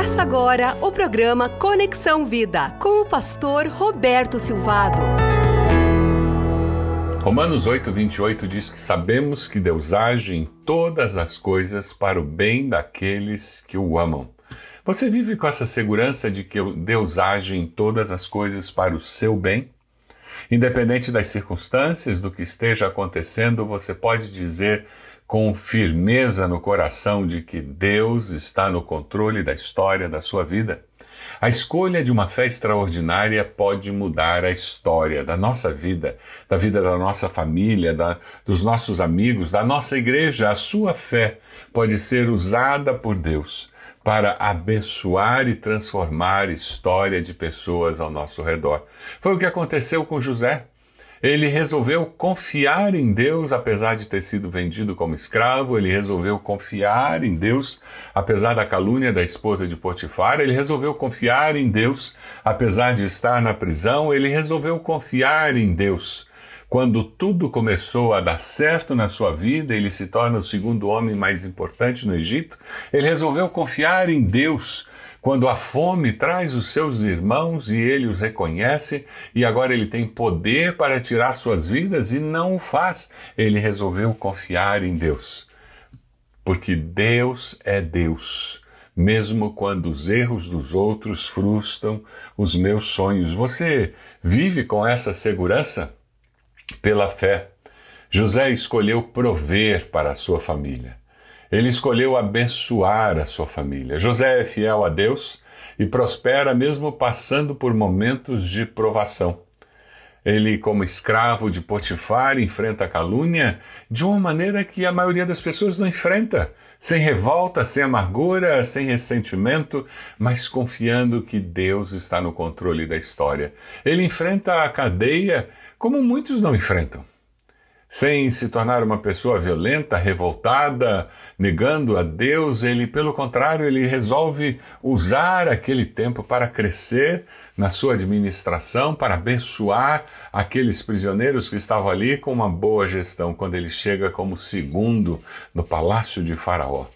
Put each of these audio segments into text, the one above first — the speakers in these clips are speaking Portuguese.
Começa agora o programa Conexão Vida com o pastor Roberto Silvado. Romanos 8, 28 diz que sabemos que Deus age em todas as coisas para o bem daqueles que o amam. Você vive com essa segurança de que Deus age em todas as coisas para o seu bem? Independente das circunstâncias, do que esteja acontecendo, você pode dizer com firmeza no coração de que Deus está no controle da história da sua vida. A escolha de uma fé extraordinária pode mudar a história da nossa vida, da vida da nossa família, da, dos nossos amigos, da nossa igreja. A sua fé pode ser usada por Deus para abençoar e transformar a história de pessoas ao nosso redor. Foi o que aconteceu com José. Ele resolveu confiar em Deus, apesar de ter sido vendido como escravo, ele resolveu confiar em Deus, apesar da calúnia da esposa de Potifar, ele resolveu confiar em Deus, apesar de estar na prisão, ele resolveu confiar em Deus. Quando tudo começou a dar certo na sua vida, ele se torna o segundo homem mais importante no Egito, ele resolveu confiar em Deus quando a fome traz os seus irmãos e ele os reconhece e agora ele tem poder para tirar suas vidas e não o faz, ele resolveu confiar em Deus. Porque Deus é Deus, mesmo quando os erros dos outros frustram os meus sonhos. Você vive com essa segurança? Pela fé. José escolheu prover para a sua família. Ele escolheu abençoar a sua família. José é fiel a Deus e prospera mesmo passando por momentos de provação. Ele, como escravo de Potifar, enfrenta a calúnia de uma maneira que a maioria das pessoas não enfrenta, sem revolta, sem amargura, sem ressentimento, mas confiando que Deus está no controle da história. Ele enfrenta a cadeia como muitos não enfrentam sem se tornar uma pessoa violenta, revoltada, negando a Deus, ele, pelo contrário, ele resolve usar aquele tempo para crescer na sua administração, para abençoar aqueles prisioneiros que estavam ali com uma boa gestão, quando ele chega como segundo no palácio de Faraó.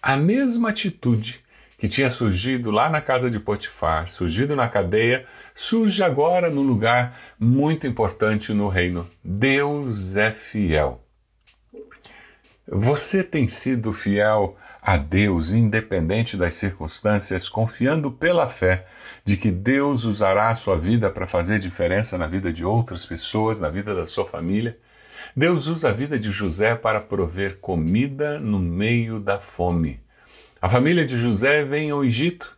A mesma atitude que tinha surgido lá na casa de Potifar, surgido na cadeia, surge agora num lugar muito importante no reino. Deus é fiel. Você tem sido fiel a Deus, independente das circunstâncias, confiando pela fé de que Deus usará a sua vida para fazer diferença na vida de outras pessoas, na vida da sua família? Deus usa a vida de José para prover comida no meio da fome. A família de José vem ao Egito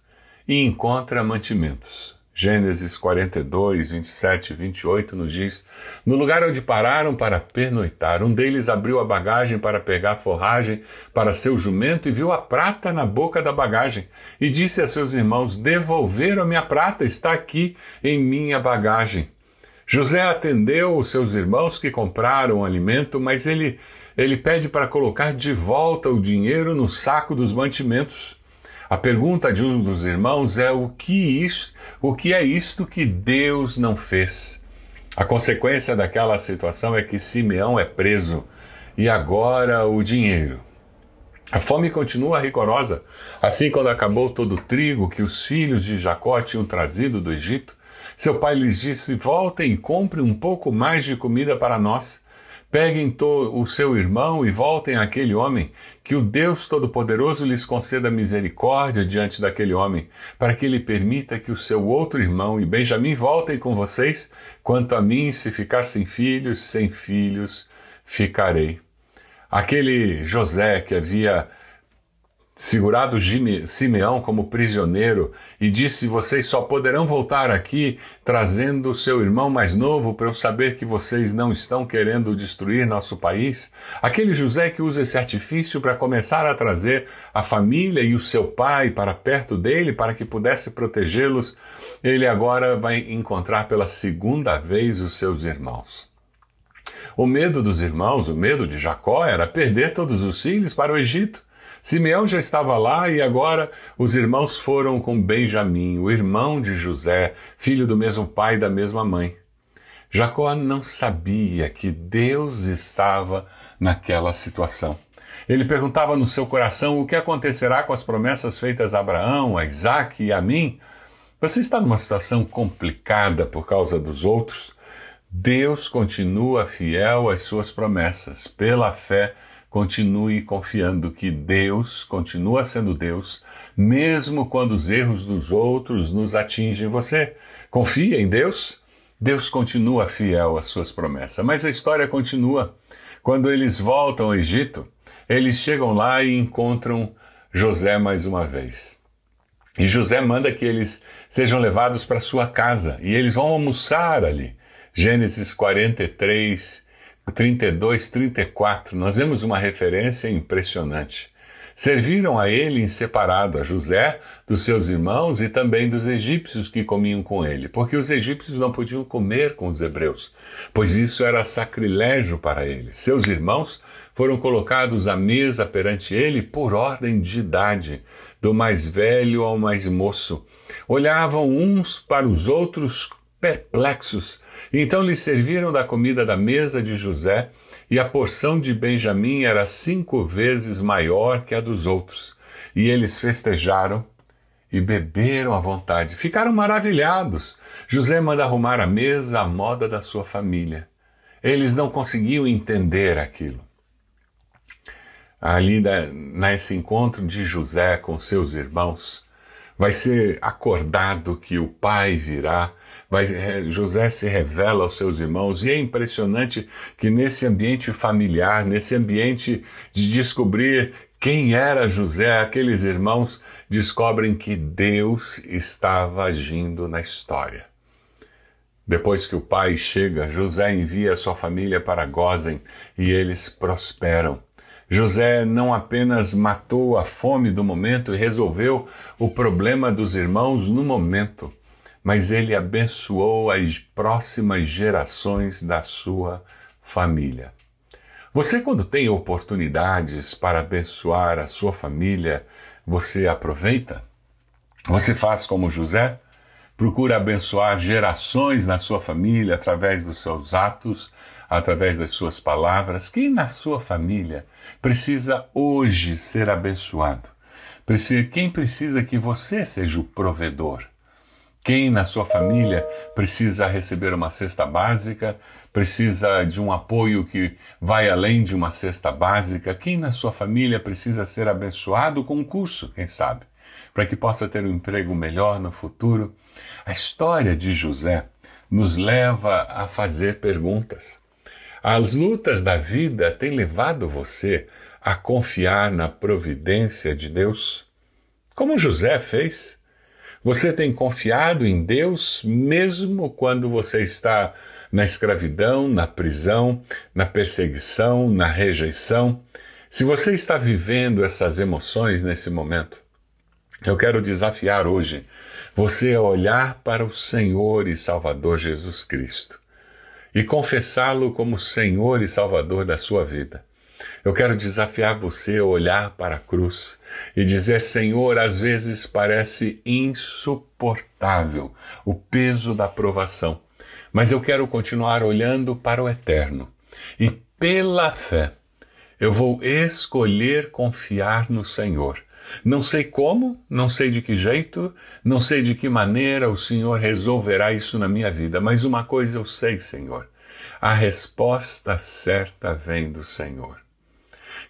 e encontra mantimentos. Gênesis 42, 27 e 28 nos diz: No lugar onde pararam para pernoitar, um deles abriu a bagagem para pegar forragem para seu jumento e viu a prata na boca da bagagem. E disse a seus irmãos: Devolveram minha prata, está aqui em minha bagagem. José atendeu os seus irmãos que compraram o alimento, mas ele ele pede para colocar de volta o dinheiro no saco dos mantimentos. A pergunta de um dos irmãos é o que isso, o que é isto que Deus não fez? A consequência daquela situação é que Simeão é preso e agora o dinheiro. A fome continua rigorosa. Assim, quando acabou todo o trigo que os filhos de Jacó tinham trazido do Egito, seu pai lhes disse: Voltem e comprem um pouco mais de comida para nós. Peguem o seu irmão e voltem àquele homem, que o Deus Todo-Poderoso lhes conceda misericórdia diante daquele homem, para que ele permita que o seu outro irmão e Benjamim voltem com vocês. Quanto a mim, se ficar sem filhos, sem filhos ficarei. Aquele José que havia segurado Simeão como prisioneiro e disse: Vocês só poderão voltar aqui trazendo seu irmão mais novo para eu saber que vocês não estão querendo destruir nosso país. Aquele José que usa esse artifício para começar a trazer a família e o seu pai para perto dele para que pudesse protegê-los, ele agora vai encontrar pela segunda vez os seus irmãos. O medo dos irmãos, o medo de Jacó era perder todos os filhos para o Egito. Simeão já estava lá e agora os irmãos foram com Benjamim, o irmão de José, filho do mesmo pai e da mesma mãe. Jacó não sabia que Deus estava naquela situação. Ele perguntava no seu coração o que acontecerá com as promessas feitas a Abraão, a Isaac e a mim. Você está numa situação complicada por causa dos outros? Deus continua fiel às suas promessas. Pela fé, continue confiando que Deus continua sendo Deus, mesmo quando os erros dos outros nos atingem. Você confia em Deus? Deus continua fiel às suas promessas. Mas a história continua. Quando eles voltam ao Egito, eles chegam lá e encontram José mais uma vez. E José manda que eles sejam levados para sua casa e eles vão almoçar ali. Gênesis 43, 32, 34, nós vemos uma referência impressionante. Serviram a ele em separado a José dos seus irmãos e também dos egípcios que comiam com ele, porque os egípcios não podiam comer com os hebreus, pois isso era sacrilégio para eles. Seus irmãos foram colocados à mesa perante ele por ordem de idade, do mais velho ao mais moço. Olhavam uns para os outros perplexos. Então lhes serviram da comida da mesa de José, e a porção de Benjamim era cinco vezes maior que a dos outros. E eles festejaram e beberam à vontade. Ficaram maravilhados. José manda arrumar a mesa à moda da sua família. Eles não conseguiam entender aquilo ali nesse encontro de José com seus irmãos, vai ser acordado que o pai virá, eh, José se revela aos seus irmãos, e é impressionante que nesse ambiente familiar, nesse ambiente de descobrir quem era José, aqueles irmãos descobrem que Deus estava agindo na história. Depois que o pai chega, José envia sua família para Gozen e eles prosperam. José não apenas matou a fome do momento e resolveu o problema dos irmãos no momento, mas ele abençoou as próximas gerações da sua família. Você, quando tem oportunidades para abençoar a sua família, você aproveita? Você faz como José? Procura abençoar gerações na sua família através dos seus atos, através das suas palavras. Quem na sua família precisa hoje ser abençoado? Quem precisa que você seja o provedor? Quem na sua família precisa receber uma cesta básica, precisa de um apoio que vai além de uma cesta básica? Quem na sua família precisa ser abençoado com um curso, quem sabe, para que possa ter um emprego melhor no futuro? A história de José nos leva a fazer perguntas. As lutas da vida têm levado você a confiar na providência de Deus? Como José fez? Você tem confiado em Deus mesmo quando você está na escravidão, na prisão, na perseguição, na rejeição? Se você está vivendo essas emoções nesse momento, eu quero desafiar hoje você a olhar para o Senhor e Salvador Jesus Cristo e confessá-lo como Senhor e Salvador da sua vida. Eu quero desafiar você a olhar para a cruz e dizer: Senhor, às vezes parece insuportável o peso da provação, mas eu quero continuar olhando para o eterno e, pela fé, eu vou escolher confiar no Senhor não sei como, não sei de que jeito, não sei de que maneira o Senhor resolverá isso na minha vida, mas uma coisa eu sei, Senhor: a resposta certa vem do Senhor.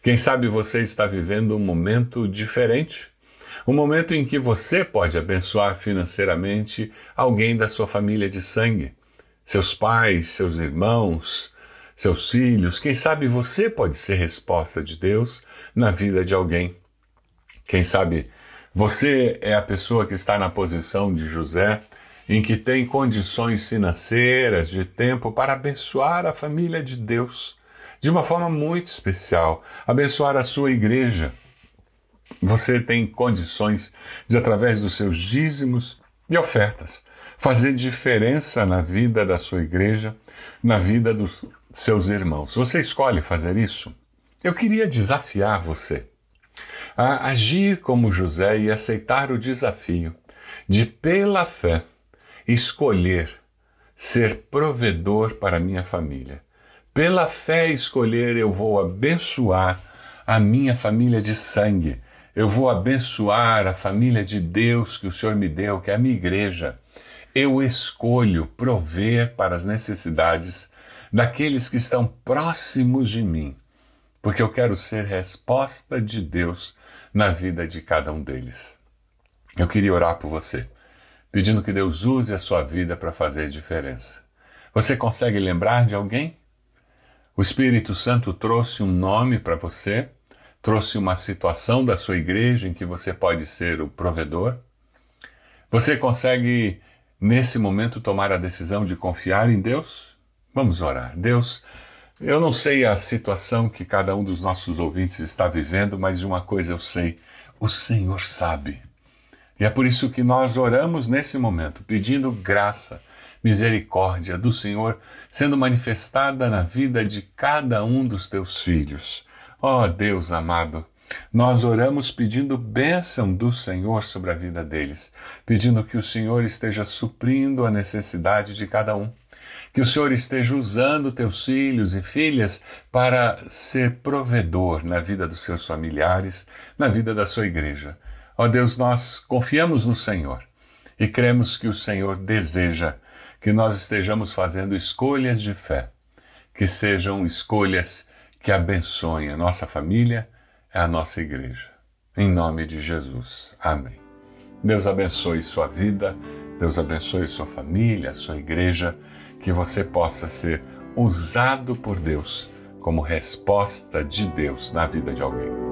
Quem sabe você está vivendo um momento diferente, um momento em que você pode abençoar financeiramente alguém da sua família de sangue, seus pais, seus irmãos, seus filhos. Quem sabe você pode ser resposta de Deus na vida de alguém. Quem sabe você é a pessoa que está na posição de José, em que tem condições financeiras, de tempo para abençoar a família de Deus de uma forma muito especial, abençoar a sua igreja. Você tem condições de, através dos seus dízimos e ofertas, fazer diferença na vida da sua igreja, na vida dos seus irmãos. Você escolhe fazer isso? Eu queria desafiar você a agir como José e aceitar o desafio de, pela fé, escolher ser provedor para minha família. Pela fé, escolher eu vou abençoar a minha família de sangue. Eu vou abençoar a família de Deus que o Senhor me deu, que é a minha igreja. Eu escolho prover para as necessidades daqueles que estão próximos de mim, porque eu quero ser resposta de Deus na vida de cada um deles. Eu queria orar por você, pedindo que Deus use a sua vida para fazer diferença. Você consegue lembrar de alguém? O Espírito Santo trouxe um nome para você, trouxe uma situação da sua igreja em que você pode ser o provedor. Você consegue, nesse momento, tomar a decisão de confiar em Deus? Vamos orar. Deus, eu não sei a situação que cada um dos nossos ouvintes está vivendo, mas uma coisa eu sei: o Senhor sabe. E é por isso que nós oramos nesse momento, pedindo graça, misericórdia do Senhor sendo manifestada na vida de cada um dos teus filhos. Ó oh, Deus amado, nós oramos pedindo bênção do Senhor sobre a vida deles, pedindo que o Senhor esteja suprindo a necessidade de cada um. Que o Senhor esteja usando teus filhos e filhas para ser provedor na vida dos seus familiares, na vida da sua igreja. Ó Deus, nós confiamos no Senhor e cremos que o Senhor deseja que nós estejamos fazendo escolhas de fé, que sejam escolhas que abençoem a nossa família a nossa igreja. Em nome de Jesus. Amém. Deus abençoe sua vida, Deus abençoe sua família, sua igreja, que você possa ser usado por Deus como resposta de Deus na vida de alguém.